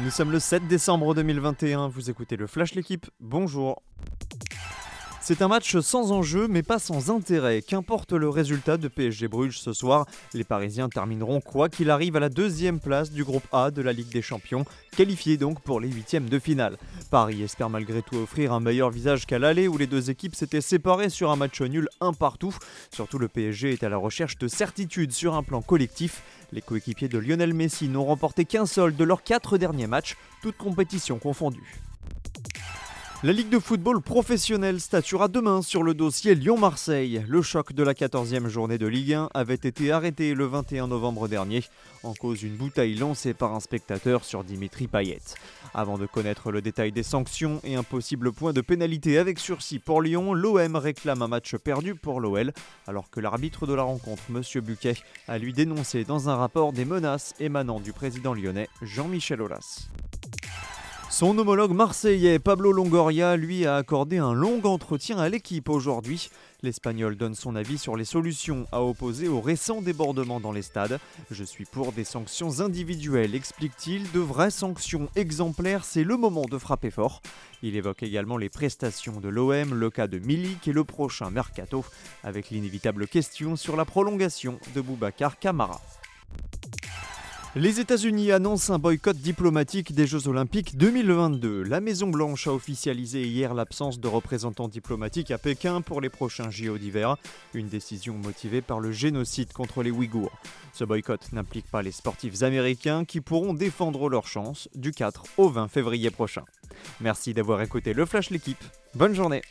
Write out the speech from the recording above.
Nous sommes le 7 décembre 2021, vous écoutez le Flash L'équipe, bonjour. C'est un match sans enjeu mais pas sans intérêt. Qu'importe le résultat de PSG Bruges ce soir, les Parisiens termineront quoi qu'il arrive à la deuxième place du groupe A de la Ligue des Champions, qualifiés donc pour les huitièmes de finale. Paris espère malgré tout offrir un meilleur visage qu'à l'aller où les deux équipes s'étaient séparées sur un match nul un partout. Surtout le PSG est à la recherche de certitudes sur un plan collectif. Les coéquipiers de Lionel Messi n'ont remporté qu'un seul de leurs quatre derniers matchs, toutes compétitions confondues. La Ligue de football professionnel statuera demain sur le dossier Lyon-Marseille. Le choc de la 14e journée de Ligue 1 avait été arrêté le 21 novembre dernier, en cause d'une bouteille lancée par un spectateur sur Dimitri Payet. Avant de connaître le détail des sanctions et un possible point de pénalité avec sursis pour Lyon, l'OM réclame un match perdu pour l'OL, alors que l'arbitre de la rencontre, M. Buquet, a lui dénoncé dans un rapport des menaces émanant du président lyonnais Jean-Michel Aulas. Son homologue marseillais Pablo Longoria lui a accordé un long entretien à l'équipe aujourd'hui. L'Espagnol donne son avis sur les solutions à opposer aux récents débordements dans les stades. Je suis pour des sanctions individuelles, explique-t-il. De vraies sanctions exemplaires, c'est le moment de frapper fort. Il évoque également les prestations de l'OM, le cas de Milik et le prochain mercato, avec l'inévitable question sur la prolongation de Boubacar Camara. Les États-Unis annoncent un boycott diplomatique des Jeux Olympiques 2022. La Maison-Blanche a officialisé hier l'absence de représentants diplomatiques à Pékin pour les prochains JO d'hiver, une décision motivée par le génocide contre les Ouïghours. Ce boycott n'implique pas les sportifs américains qui pourront défendre leur chance du 4 au 20 février prochain. Merci d'avoir écouté le Flash l'équipe. Bonne journée